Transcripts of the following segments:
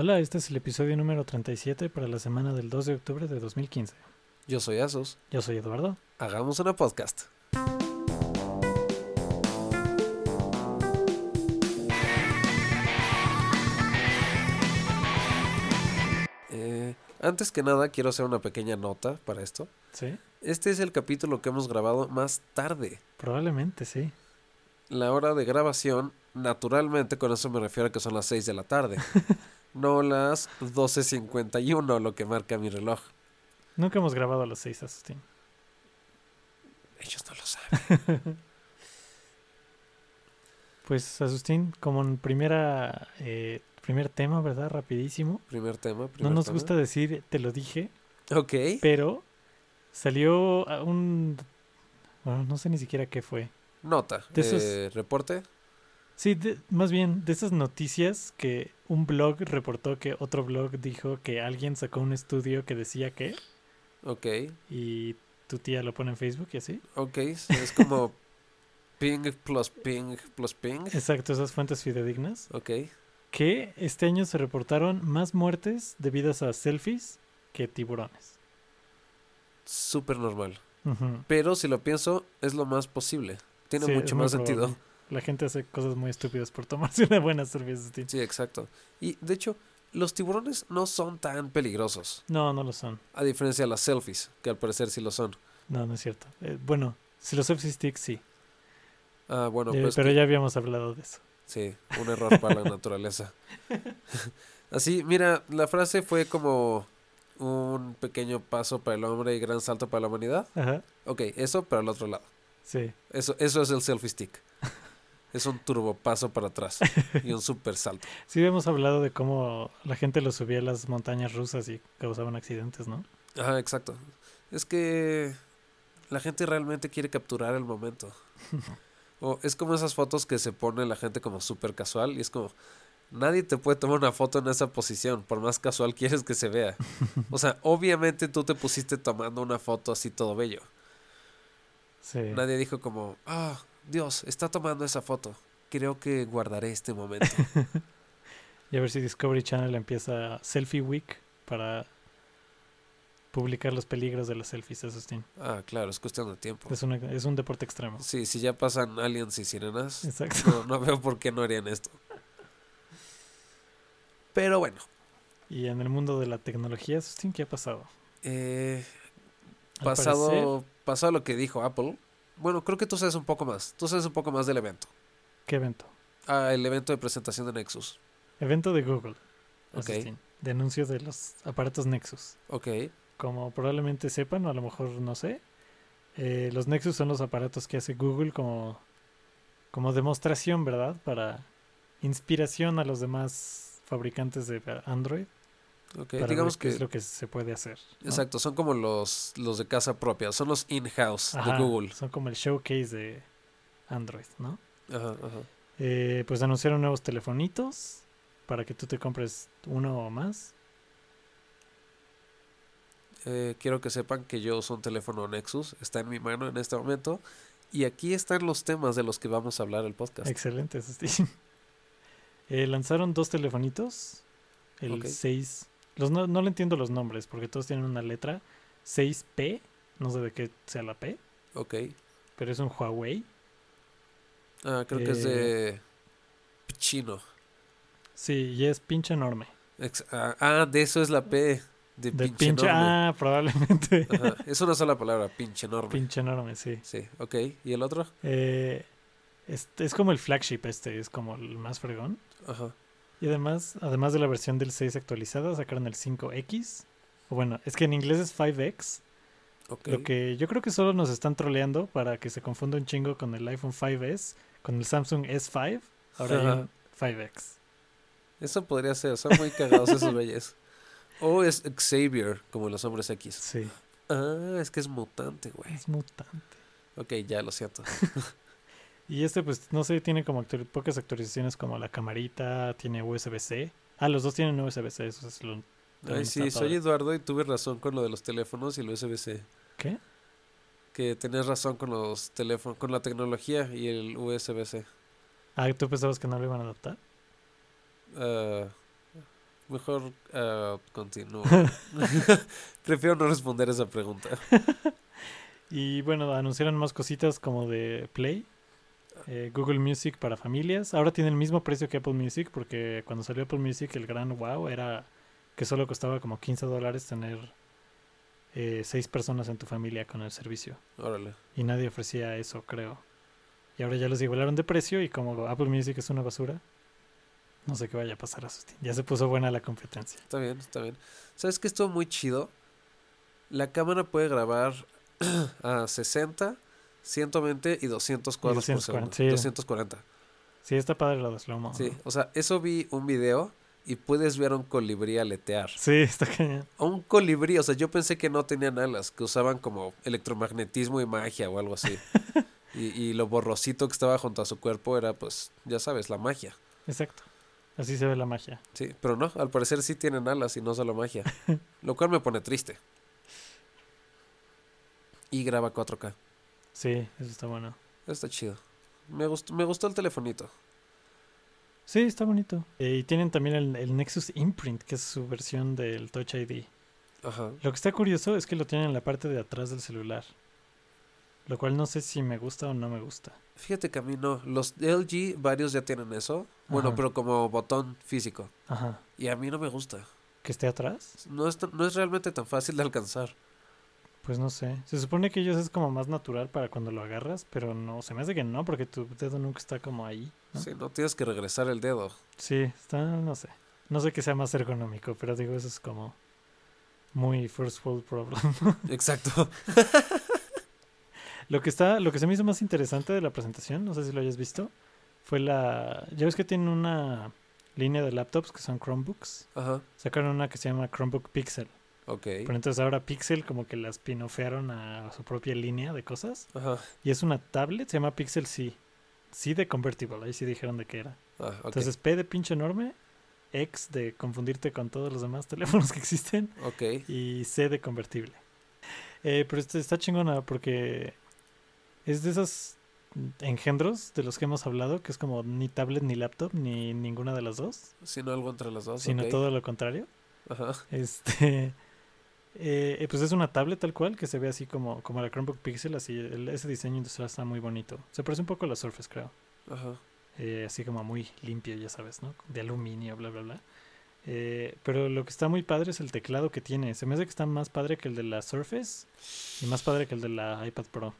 Hola, este es el episodio número 37 para la semana del 2 de octubre de 2015. Yo soy Asos. Yo soy Eduardo. Hagamos una podcast. Eh, antes que nada, quiero hacer una pequeña nota para esto. ¿Sí? Este es el capítulo que hemos grabado más tarde. Probablemente, sí. La hora de grabación, naturalmente, con eso me refiero a que son las 6 de la tarde. no las 12.51, lo que marca mi reloj. Nunca hemos grabado a las 6, Asustín. Ellos no lo saben. Pues, Asustín, como en primera, eh, primer tema, ¿verdad? Rapidísimo. Primer tema. No primer nos tema. gusta decir, te lo dije, Ok. pero salió un... Bueno, no sé ni siquiera qué fue. Nota. De esos- eh, reporte. Sí, de- más bien de esas noticias que un blog reportó que otro blog dijo que alguien sacó un estudio que decía que Ok. y tu tía lo pone en Facebook y así. Ok. Es como ping plus ping plus ping. Exacto, esas fuentes fidedignas. Ok. Que este año se reportaron más muertes debidas a selfies que tiburones. Súper normal. Pero si lo pienso, es lo más posible. Tiene Sí, mucho más sentido. La gente hace cosas muy estúpidas por tomarse una buena selfie. Asustín. Sí, exacto. Y de hecho, los tiburones no son tan peligrosos. No, no lo son. A diferencia de las selfies, que al parecer sí lo son. No, no es cierto. Eh, bueno, si los selfie sticks sí. Ah, bueno, pues. pero que- ya habíamos hablado de eso. Sí, un error para la naturaleza. Así, mira, la frase fue como un pequeño paso para el hombre y gran salto para la humanidad. Ajá. Ok, eso, pero al otro lado. Sí. Eso, eso es el selfie stick. Es un turbo paso para atrás y un super salto. Sí, hemos hablado de cómo la gente lo subía a las montañas rusas y causaban accidentes, ¿no? Ajá, exacto. Es que la gente realmente quiere capturar el momento. O es como esas fotos que se pone la gente como súper casual y es como, nadie te puede tomar una foto en esa posición, por más casual quieres que se vea. O sea, obviamente tú te pusiste tomando una foto así todo bello. Sí. Nadie dijo como, ah, Dios, está tomando esa foto. Creo que guardaré este momento. Y a ver si Discovery Channel empieza Selfie Week para publicar los peligros de las selfies, Asustín. Ah, claro, es cuestión de tiempo. Es, una, es un deporte extremo. Sí, si ya pasan aliens y sirenas, Exacto. no, no veo por qué no harían esto. Pero bueno, Y en el mundo de la tecnología, Asustín, ¿qué ha pasado? eh, pasado, parecer- pasado lo que dijo Apple, bueno, creo que tú sabes un poco más. Tú sabes un poco más del evento. ¿Qué evento? Ah, el evento de presentación de Nexus. Evento de Google. Ok. De anuncio de los aparatos Nexus. Ok, Como probablemente sepan, o a lo mejor no sé, eh, los Nexus son los aparatos que hace Google como, como demostración, ¿verdad? Para inspiración a los demás fabricantes de Android. Para Digamos ver qué que, es lo que se puede hacer. ¿no? exacto, son como los, los de casa propia, son los in-house de Google. Son como el showcase de Android, ¿no? Ajá, ajá. Eh, pues anunciaron nuevos telefonitos para que tú te compres uno o más. Eh, quiero que sepan que yo uso un teléfono Nexus, está en mi mano en este momento. Y aquí están los temas de los que vamos a hablar el podcast. Excelente, Sustín. Eh, lanzaron dos telefonitos. El Ok. 6. Los, no, no le entiendo los nombres porque todos tienen una letra. 6P. No sé de qué sea la P. Ok. Pero es un Huawei. Ah, creo que es de chino. Sí, y es pinche enorme. Ex- ah, ah, de eso es la P. De, De pinche, pinche. enorme. Ah, probablemente. Ajá, Es una sola palabra, pinche enorme. pinche enorme, sí. Sí, ok. ¿Y el otro? Eh, es, es como el flagship este. Es como el más fregón. Ajá. Y además, además de la versión del 6 actualizada, sacaron el 5X. O bueno, es que en inglés es 5X. Ok. Lo que yo creo que solo nos están troleando para que se confunda un chingo con el iPhone 5S, con el Samsung S5. Ahora hay Ajá. un 5X. Eso podría ser, son muy cagados esos güeyes. O es Xavier, como los hombres X. Sí, Ah, es que es mutante, güey. es mutante. Ok, ya lo siento. Y este, pues, no sé, tiene como actu- pocas actualizaciones como la camarita, tiene USB-C. Ah, los dos tienen USB-C, eso es lo... Ay, sí, soy. Eduardo y tuve razón con lo de los teléfonos y el USB-C. ¿Qué? Que tenías razón con los teléfonos, con la tecnología y el USB-C. Ah, ¿tú pensabas que no lo iban a adaptar? Ah, Mejor uh, continúo. Prefiero no responder esa pregunta. y bueno, anunciaron más cositas como de Play. Eh, Google Music para familias. Ahora tiene el mismo precio que Apple Music porque cuando salió Apple Music el gran wow era que solo costaba como 15 dólares tener eh, seis personas en tu familia con el servicio. Órale. Y nadie ofrecía eso, creo. Y ahora ya los igualaron de precio y como Apple Music es una basura, no sé qué vaya a pasar a Sustin. Ya se puso buena la competencia. Está bien, está bien. ¿Sabes qué estuvo muy chido? La cámara puede grabar a 60, 120 y 200 cuadros por segundo. Sí. 240. Sí, está padre lo de slow Sí, o sea, eso vi un video y puedes ver a un colibrí aletear. Sí, está cañón. A un colibrí, o sea, yo pensé que no tenían alas, que usaban como electromagnetismo y magia o algo así. y, y lo borrosito que estaba junto a su cuerpo era, pues, ya sabes, la magia. Exacto. Así se ve la magia. Sí, pero no, al parecer sí tienen alas y no solo magia. lo cual me pone triste. Y graba 4K. Sí, eso está bueno. Está chido. Me gustó, me gustó el telefonito. Sí, está bonito. Eh, y tienen también el, Nexus Imprint, que es su versión del Touch ID. Ajá. Lo que está curioso es que lo tienen en la parte de atrás del celular. Lo cual no sé si me gusta o no me gusta. Fíjate que a mí no. Los LG, varios ya tienen eso. Bueno, pero como botón físico. Ajá. Y a mí no me gusta. ¿Que esté atrás? No es, no es realmente tan fácil de alcanzar. Pues no sé. Se supone que ellos es como más natural para cuando lo agarras, pero no, se me hace que no, porque tu dedo nunca está como ahí. Sí, no tienes que regresar el dedo. Sí, está, no sé. No sé que sea más ergonómico, pero digo, eso es como muy first world problem. Exacto. lo que está, lo que se me hizo más interesante de la presentación, no sé si lo hayas visto, fue la. Ya ves que tienen una línea de laptops que son Chromebooks. Ajá. Sacaron una que se llama Chromebook Pixel. Pero entonces ahora Pixel como que las pinofearon a su propia línea de cosas. Ajá. Y es una tablet, se llama Pixel C. C de convertible, ahí sí dijeron de qué era. Ah, entonces P de pinche enorme, X de confundirte con todos los demás teléfonos que existen. Y C de convertible. Eh, pero este está chingona porque es de esos engendros de los que hemos hablado, que es como ni tablet ni laptop, ni ninguna de las dos. Sino algo entre las dos. Sino todo lo contrario. Ajá. Este eh, pues es una tablet tal cual que se ve así como, como la Chromebook Pixel, así ese diseño industrial está muy bonito. Se parece un poco a la Surface, creo. Ajá. Eh, así como muy limpio, ya sabes, ¿no? De aluminio, bla, bla, bla. Eh, pero lo que está muy padre es el teclado que tiene. Se me hace que está más padre que el de la Surface y más padre que el de la iPad Pro.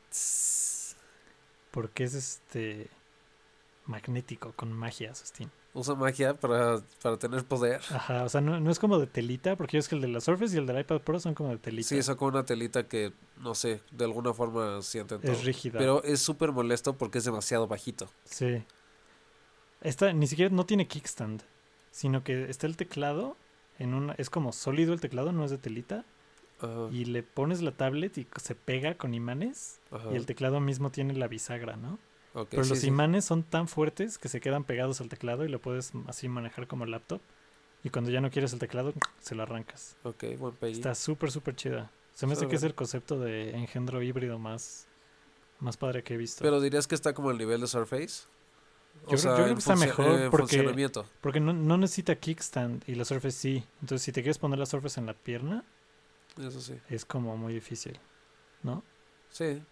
Porque es este magnético, con magia, Sustín usa magia para, para tener poder. Ajá, o sea, no, es como de telita, porque es que el de la Surface y el del iPad Pro son como de telita. Sí, como una telita que, no sé, de alguna forma sienten Es rígida. Pero es súper molesto porque es demasiado bajito. Sí. Esta ni siquiera no tiene kickstand, sino que está el teclado en una... Es como sólido el teclado, no es de telita. Y le pones la tablet y se pega con imanes. Y el teclado mismo tiene la bisagra, ¿no? Pero los imanes son tan fuertes que se quedan pegados al teclado y lo puedes así manejar como laptop. Y cuando ya no quieres el teclado, se lo arrancas. Ok, buen Está súper, súper chida. Se me hace que es el concepto de engendro híbrido más, más padre que he visto. Pero dirías que está como el nivel de Surface. yo, creo, que está mejor porque, porque no, no, necesita kickstand y la Surface sí. Entonces, si te quieres poner la Surface en la pierna, Eso sí. es como muy difícil, ¿no? Sí.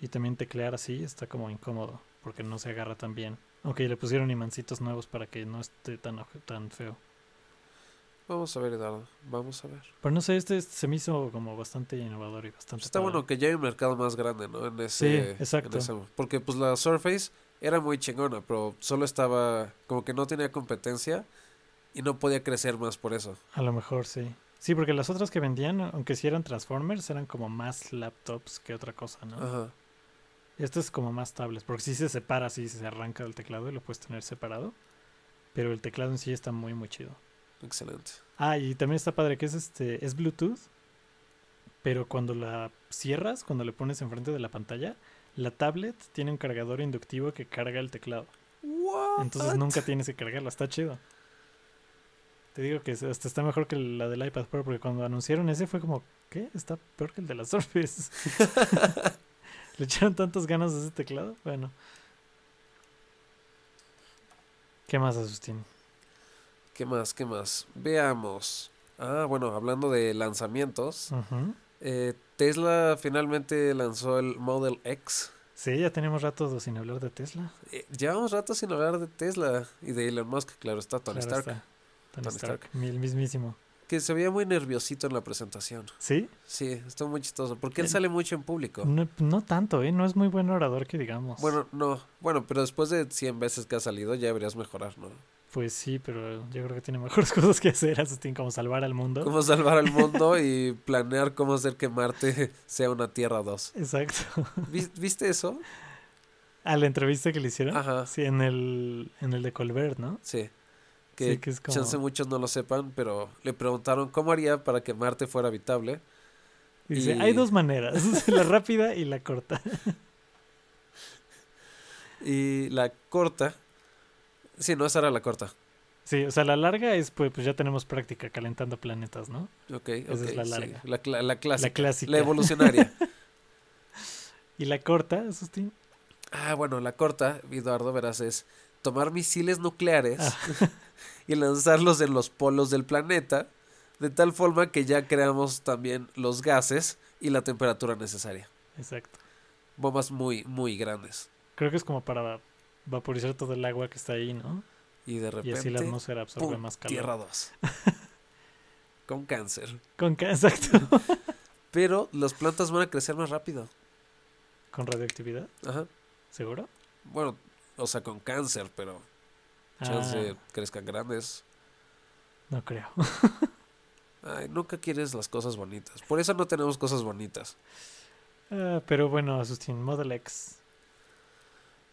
Y también teclear así está como incómodo, porque no se agarra tan bien. Aunque le pusieron imancitos nuevos para que no esté tan, tan feo. Vamos a ver, Eduardo. Vamos a ver. Pero no sé, este, se me hizo como bastante innovador y bastante. Está bueno que ya hay un mercado más grande, ¿no? En ese, sí, exacto. porque pues la Surface era muy chingona, pero solo estaba como que no tenía competencia y no podía crecer más por eso. A lo mejor sí. Sí, porque las otras que vendían, aunque si eran Transformers, eran como más laptops que otra cosa, ¿no? Ajá. Esto es como más tablets, porque si se separa, si se arranca del teclado y lo puedes tener separado. Pero el teclado en sí está muy, muy chido. Excelente. Ah, y también está padre que es este, es Bluetooth, pero cuando la cierras, cuando le pones enfrente de la pantalla, la tablet tiene un cargador inductivo que carga el teclado. Entonces nunca tienes que cargarla, está chido. Te digo que hasta está mejor que la del iPad Pro, porque cuando anunciaron ese fue como, ¿qué? Está peor que el de la Surface. Le echaron tantas ganas a ese teclado. Bueno. ¿Qué más, Asustín? ¿Qué más? ¿Qué más? Veamos. Ah, bueno, hablando de lanzamientos, eh, Tesla finalmente lanzó el Model X. Sí, ya tenemos rato sin hablar de Tesla. Eh, llevamos rato sin hablar de Tesla y de Elon Musk, claro está, Tony Claro Stark, está. Tony, Tony Stark, Stark. el mismísimo. Que se veía muy nerviosito en la presentación. ¿Sí? Sí, estuvo muy chistoso, porque él sale mucho en público. No, no tanto, ¿eh? No es muy buen orador que digamos. Bueno, no, bueno, pero después de 100 veces que ha salido ya deberías mejorar, ¿no? Pues sí, pero yo creo que tiene mejores cosas que hacer, Asustín, como salvar al mundo. Cómo salvar al mundo y planear cómo hacer que Marte sea una Tierra 2. Exacto. ¿Vis- ¿Viste eso? A la entrevista que le hicieron. Ajá, Sí, en el, en el de Colbert, ¿no? sí. Que, sí, que es como... chance muchos no lo sepan, pero le preguntaron cómo haría para que Marte fuera habitable. Dice, y- hay dos maneras, la rápida y la corta. Y la corta, sí, no, esa era la corta. Sí, o sea, la larga es, pues, pues ya tenemos práctica calentando planetas, ¿no? Ok, Esa es la sí, larga. La, la clásica. La clásica. La evolucionaria. Y la corta, Asustín. ah, bueno, la corta, Eduardo, verás, es tomar misiles nucleares Ah. y lanzarlos en los polos del planeta, de tal forma que ya creamos también los gases y la temperatura necesaria. Exacto. Bombas muy, muy grandes. Creo que es como para vaporizar todo el agua que está ahí, ¿no? Y de Y repente, así la atmósfera absorbe ¡pum! más calor. Tierra 2. Con cáncer. Con ca- Exacto. Pero las plantas van a crecer más rápido. Con radioactividad, Ajá. ¿seguro? Bueno, o sea, con cáncer, pero chance Ah, crezcan grandes. no creo. Ay, nunca quieres las cosas bonitas. Por eso no tenemos cosas bonitas. Ah, pero bueno, Asustín, Model X.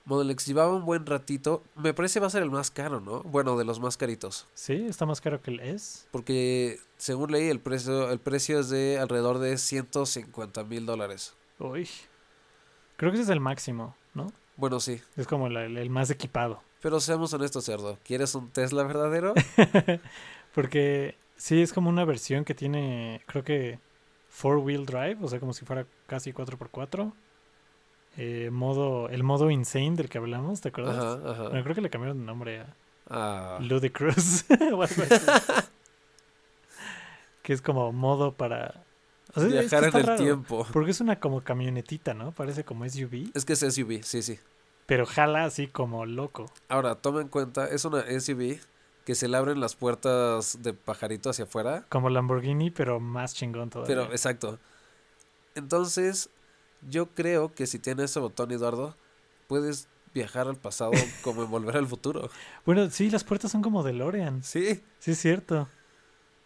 Model X llevaba un buen ratito. Me parece va a ser el más caro, ¿no? Bueno, de los más caritos. Sí, está más caro que el S. Porque según leí, el precio, el precio es de alrededor de 150 mil dólares. Uy. Creo que ese es el máximo, ¿no? Bueno, sí. Es como la- el, el más equipado. Pero seamos honestos, cerdo. ¿Quieres un Tesla verdadero? Porque sí, es como una versión que tiene, creo que, four wheel drive, o sea, como si fuera casi 4x4. Eh, modo, el modo insane del que hablamos, ¿te acuerdas? Ajá, Bueno, ajá. creo que le cambiaron de nombre a Ah, así. que es como modo para... o sea, es que viajar en el raro, tiempo. Porque es una como camionetita, ¿no? Parece como SUV, Es que es SUV, sí, sí. Pero jala así como loco. Ahora, toma en cuenta, es una SUV que se le abren las puertas de pajarito hacia afuera. Como Lamborghini, pero más chingón todavía. Pero, exacto. Entonces, yo creo que si tienes ese botón, Eduardo, puedes viajar al pasado como en volver al futuro. Bueno, sí, las puertas son como DeLorean. Sí, Sí, es cierto.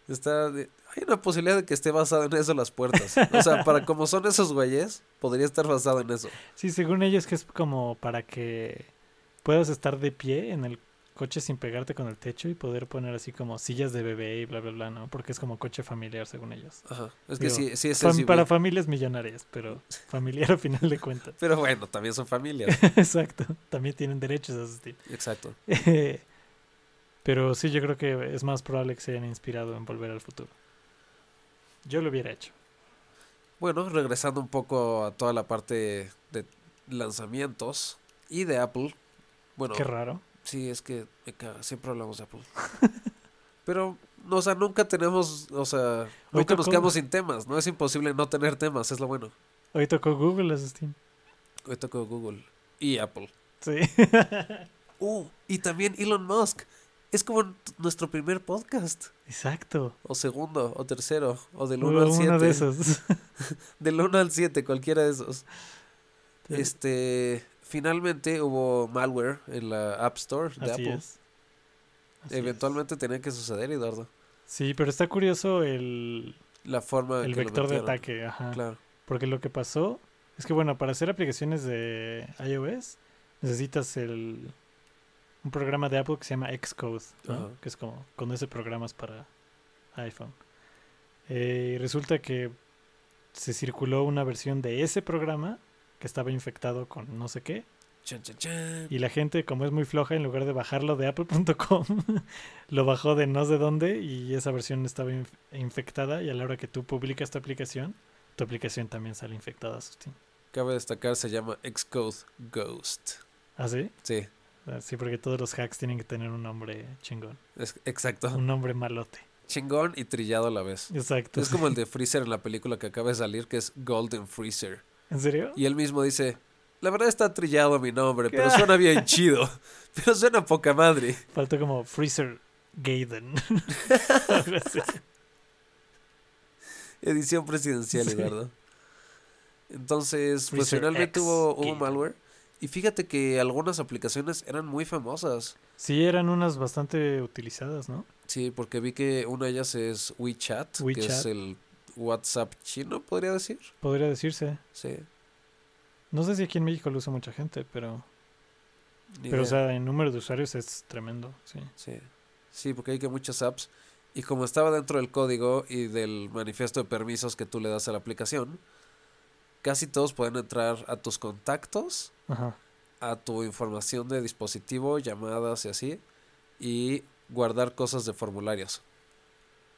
está. de- Hay una posibilidad de que esté basado en eso las puertas. O sea, para como son esos güeyes, podría estar basado en eso. Sí, según ellos que es como para que puedas estar de pie en el coche sin pegarte con el techo y poder poner así como sillas de bebé y bla, bla, bla, ¿no? Porque es como coche familiar, según ellos. Ajá. Es que Digo, sí, sí es Fam- para familias millonarias, pero familiar a final de cuentas. Pero bueno, también son familias. Exacto. También tienen derechos a asistir. Exacto. pero sí, yo creo que es más probable que se hayan inspirado en volver al futuro. Yo lo hubiera hecho. Bueno, regresando un poco a toda la parte de lanzamientos y de Apple. Bueno, Qué raro. sí, es que me caga, siempre hablamos de Apple. Pero, o sea, nunca tenemos, o sea, Hoy nunca nos quedamos sin temas, ¿no? Es imposible no tener temas, es lo bueno. Hoy tocó Google Assistant. Hoy tocó Google y Apple. Sí. Uh, y también Elon Musk. Es como nuestro primer podcast. Exacto. O segundo, o tercero, o del 1 al Uno 7. de esos. Del 1 al 7, cualquiera de esos. Este, finalmente hubo malware en la App Store de Así Apple. es. Así es. Eventualmente tenía que suceder, Eduardo. Sí, pero está curioso el, La forma el que lo vector de ataque. Ajá. Claro. Porque lo que pasó es que, bueno, para hacer aplicaciones de iOS necesitas el un programa de Apple que se llama Xcode, que es como conoce programas para iPhone. Eh, y resulta que se circuló una versión de ese programa que estaba infectado con no sé qué. Y la gente, como es muy floja, en lugar de bajarlo de apple.com, lo bajó de no sé dónde y esa versión estaba inf- infectada y a la hora que tú publicas tu aplicación, tu aplicación también sale infectada, Sustín. Cabe destacar, se llama Xcode Ghost. ¿Ah, sí? Sí. Ah, Sí, porque todos los hacks tienen que tener un nombre chingón. Es- exacto. Un nombre malote. Chingón y trillado a la vez. Exacto. Es como el de Freezer en la película que acaba de salir, que es Golden Freezer. ¿En serio? Y él mismo dice, la verdad está trillado mi nombre, pero suena bien chido. Pero suena poca madre. Faltó como Freezer Gaiden. Edición presidencial, Sí. Eduardo. Entonces, pues Freezer finalmente X hubo, hubo malware. Y fíjate que algunas aplicaciones eran muy famosas. Sí, eran unas bastante utilizadas, ¿no? Sí, porque vi que una de ellas es WeChat, que es el WhatsApp chino, podría decir. Podría decirse. Sí. No sé si aquí en México lo usa mucha gente, pero, ni pero o sea, en número de usuarios es tremendo, sí. Sí. Sí, porque hay que muchas apps. Y como estaba dentro del código y del manifiesto de permisos que tú le das a la aplicación, casi todos pueden entrar a tus contactos, Ajá. a tu información de dispositivo, llamadas y así, y guardar cosas de formularios.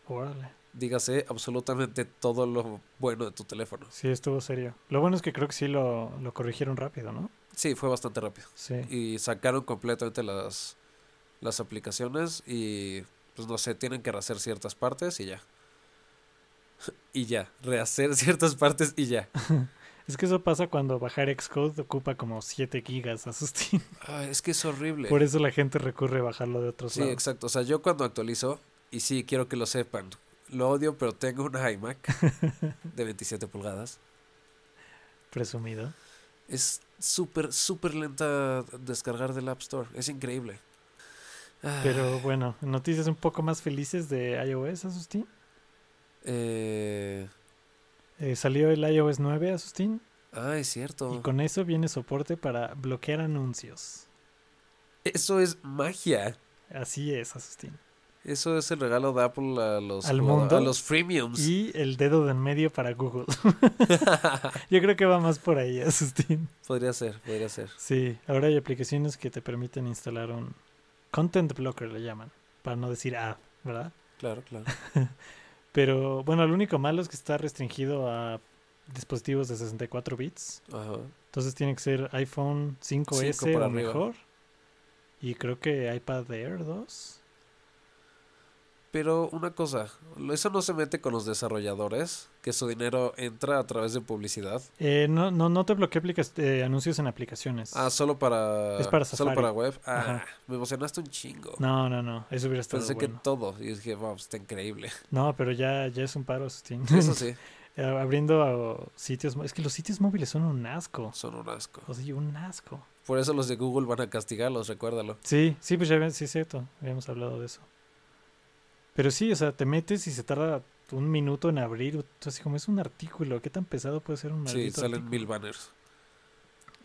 Órale. Dígase absolutamente todo lo bueno de tu teléfono. Sí, estuvo serio. Lo bueno es que creo que sí lo, lo corrigieron rápido, ¿no? Sí, fue bastante rápido. Sí. Y sacaron completamente las, las aplicaciones y, pues no sé, tienen que rehacer ciertas partes y ya. Y ya, rehacer ciertas partes y ya. Es que eso pasa cuando bajar Xcode ocupa como 7 gigas a Sustin. Ay, es que es horrible. Por eso la gente recurre a bajarlo de otros Sí, lados. exacto. O sea, yo cuando actualizo, y sí, quiero que lo sepan, lo odio, pero tengo una iMac de 27 pulgadas. Presumido. Es súper, súper lenta descargar del App Store. Es increíble. Ah, Pero bueno, noticias un poco más felices de iOS, Asustín. eh, Eh, salió el iOS 9, Asustín. ah, es cierto. Y con eso viene soporte para bloquear anuncios. Eso es magia. Así es, Asustín. Eso es el regalo de Apple a los, Al mundo. a los freemiums. Y el dedo de en medio para Google. Yo creo que va más por ahí, Asustín. podría ser, podría ser. Sí, ahora hay aplicaciones que te permiten instalar un content blocker, le llaman, para no decir ad, ¿verdad? Claro, claro. Pero bueno, lo único malo es que está restringido a dispositivos de 64 bits. Ajá. Entonces tiene que ser iPhone 5S Cinco para o arriba. mejor. Y creo que iPad Air 2. Pero una cosa, eso no se mete con los desarrolladores, que su dinero entra a través de publicidad. Eh, no, no, no te bloquea aplicas- eh, anuncios en aplicaciones. Ah, solo para Es para solo Safari. para web. Ah, Ajá. me emocionaste un chingo. No, no, no. Eso hubiera estado Pensé bueno. que todo y dije, wow, está increíble. No, pero ya, ya es un paro, Sustín. Eso sí, Eh, Abriendo sitios... Es que los sitios móviles son un asco. son un asco. O sea, un asco. Por eso los de Google van a castigarlos, recuérdalo. Sí, sí, pues ya había- sí es cierto, habíamos hablado de eso. Pero sí, o sea, te metes y se tarda un minuto en abrir, así como es un artículo, ¿qué tan pesado puede ser un Sí, maldito salen artículo? mil banners.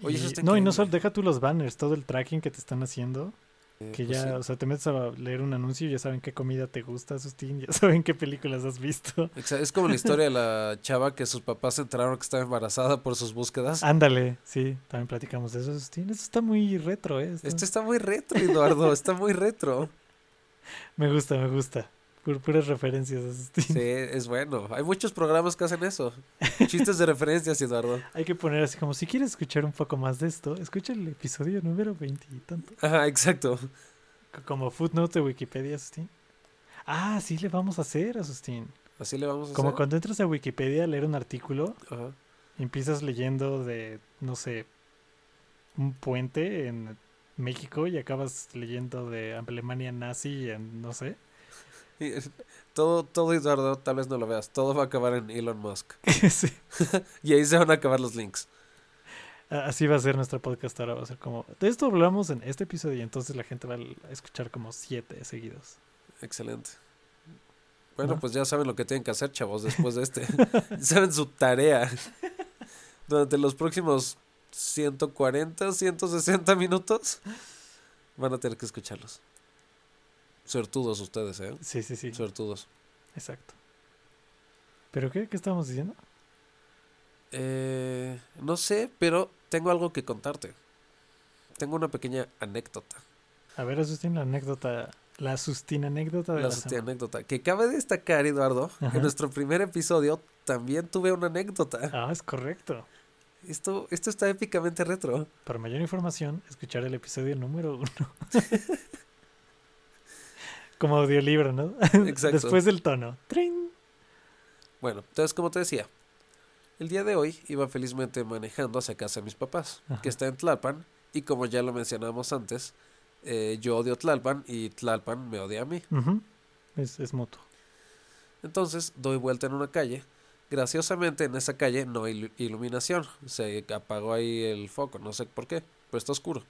Oye, Y- no, y no solo, deja tú los banners, todo el tracking que te están haciendo, Eh, que pues ya, sí. o sea, te metes a leer un anuncio y ya saben qué comida te gusta, Sustín, ya saben qué películas has visto. Es como la historia de la chava que sus papás se enteraron que estaba embarazada por sus búsquedas. Ándale, sí, también platicamos de eso, Sustín. Eso está muy retro, ¿eh? Está- Este está muy retro, Eduardo, está muy retro. Me gusta, me gusta. Pur- puras referencias, Sustín. Sí, es bueno. Hay muchos programas que hacen eso. Chistes de referencias, Eduardo. Hay que poner así como, si quieres escuchar un poco más de esto, escucha el episodio número 20 y tanto. Ajá, exacto. Como footnote de Wikipedia, Asustín. Ah, sí le vamos a hacer, Asustín. Así le vamos a Como hacer. cuando entras a Wikipedia a leer un artículo, Ajá. y empiezas leyendo de, no sé, un puente en México y acabas leyendo de Alemania nazi en, no sé. Y, Todo, todo, Eduardo, tal vez no lo veas. Todo va a acabar en Elon Musk. Sí. Y ahí se van a acabar los links. Así va a ser nuestro podcast ahora, va a ser como, de esto hablamos en este episodio y entonces la gente va a escuchar como siete seguidos. Excelente. Bueno, ¿No? pues ya saben lo que tienen que hacer, chavos, después de este. Saben su tarea. Durante los próximos 140, 160 minutos van a tener que escucharlos. Suertudos ustedes, ¿eh? Sí, sí, sí. Suertudos. Exacto. ¿Pero qué? ¿Qué estábamos diciendo? Eh, no sé, pero tengo algo que contarte. Tengo una pequeña anécdota. A ver, Asustín, la anécdota, la Asustín anécdota de La la, anécdota. Que cabe destacar, Eduardo, Ajá. en nuestro primer episodio también tuve una anécdota. Ah, es correcto. Esto, esto está épicamente retro. Para mayor información, escuchar el episodio número uno. Como audiolibro, ¿no? Exacto. Después del tono. ¡Trin! Bueno, entonces como te decía, el día de hoy iba felizmente manejando hacia casa de mis papás, Ajá. que está en Tlalpan, y como ya lo mencionamos antes, eh, yo odio Tlalpan y Tlalpan me odia a mí. Es, es mutuo. Entonces doy vuelta en una calle. Graciosamente en esa calle no hay ilu- iluminación. Se apagó ahí el foco, no sé por qué, pero está oscuro.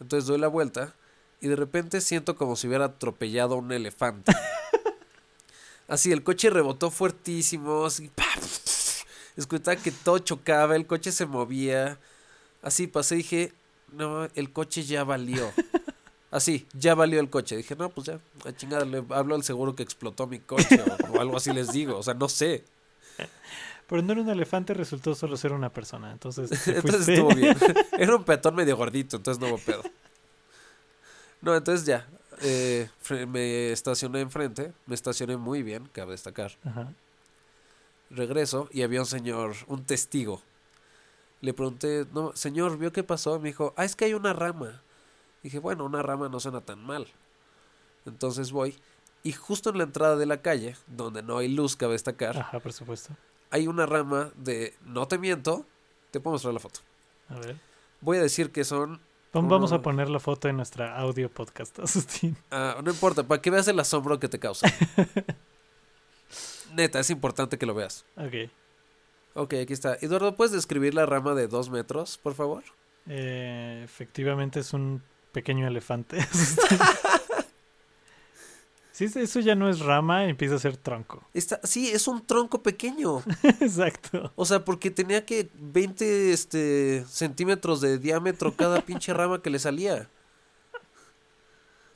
Entonces doy la vuelta y de repente siento como si hubiera atropellado a un elefante. Así, el coche rebotó fuertísimo, así. Escuchaba que todo chocaba, el coche se movía. Así pasé y dije, no, el coche ya valió. Así, ya valió el coche. Dije, no, pues ya, a chingada, le hablo al seguro que explotó mi coche o, o algo así les digo. O sea, no sé. Pero no era un elefante, resultó solo ser una persona. Entonces, Entonces estuvo bien. Era un peatón medio gordito, entonces no hubo pedo. No, entonces ya. eh, me estacioné enfrente. Me estacioné muy bien, cabe destacar. Ajá. Regreso y había un señor, un testigo. Le pregunté, no, señor, ¿vio qué pasó? Me dijo, ah, es que hay una rama. Dije, bueno, una rama no suena tan mal. Entonces voy. Y justo en la entrada de la calle, donde no hay luz, cabe destacar, Ajá, por supuesto. hay una rama de, no te miento, te puedo mostrar la foto. A ver. Voy a decir que son Vam- Vamos a poner la foto en nuestra audio podcast, Asustín. Ah, no importa, para que veas el asombro que te causa. Neta, es importante que lo veas. Ok. Ok, aquí está. Eduardo, ¿puedes describir la rama de dos metros, por favor? Eh, efectivamente es un pequeño elefante. Sí, eso ya no es rama, empieza a ser tronco. Está, sí, es un tronco pequeño. Exacto. O sea, porque tenía que 20 este, centímetros de diámetro cada pinche rama que le salía.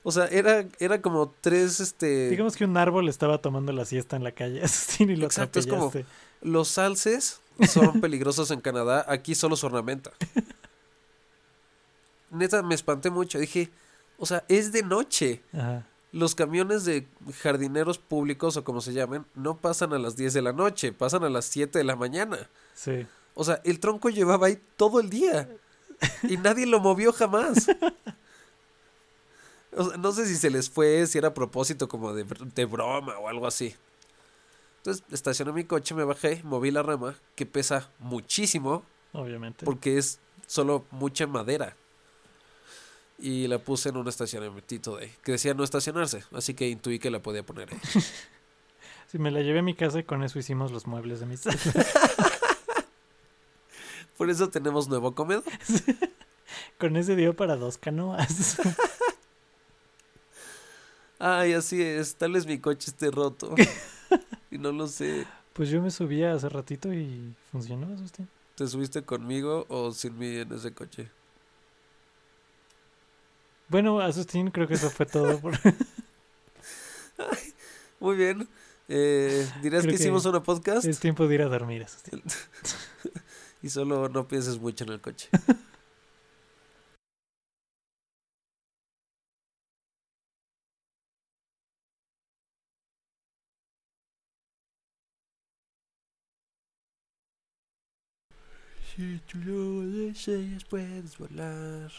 O sea, era, era como tres, este... Digamos que un árbol estaba tomando la siesta en la calle, y lo Exacto, es como-. Los alces son peligrosos en Canadá, aquí solo se ornamenta. Neta, me espanté mucho. Dije, o sea, es de noche. Ajá. Los camiones de jardineros públicos o como se llamen, no pasan a las 10 de la noche, pasan a las 7 de la mañana. Sí. O sea, el tronco llevaba ahí todo el día y nadie lo movió jamás. O sea, no sé si se les fue, si era a propósito como de, de broma o algo así. Entonces estacioné mi coche, me bajé, moví la rama, que pesa muchísimo Obviamente. porque es solo mucha madera. Y la puse en un estacionamiento de que decía no estacionarse, así que intuí que la podía poner ahí. Sí, me la llevé a mi casa y con eso hicimos los muebles de mi sala. Por eso tenemos nuevo comedor. con ese dio para dos canoas. Ay, así es, tal vez mi coche esté roto. y no lo sé. Pues yo me subía hace ratito y funcionó, Asustín. ¿Te subiste conmigo o sin mí en ese coche? Bueno, Asustín, creo que eso fue todo. Por... Muy bien. Eh, ¿Dirás que que hicimos una podcast? es tiempo de ir a dormir, Asustín. Y solo no pienses mucho en el coche. Si tú lo deseas, puedes volar.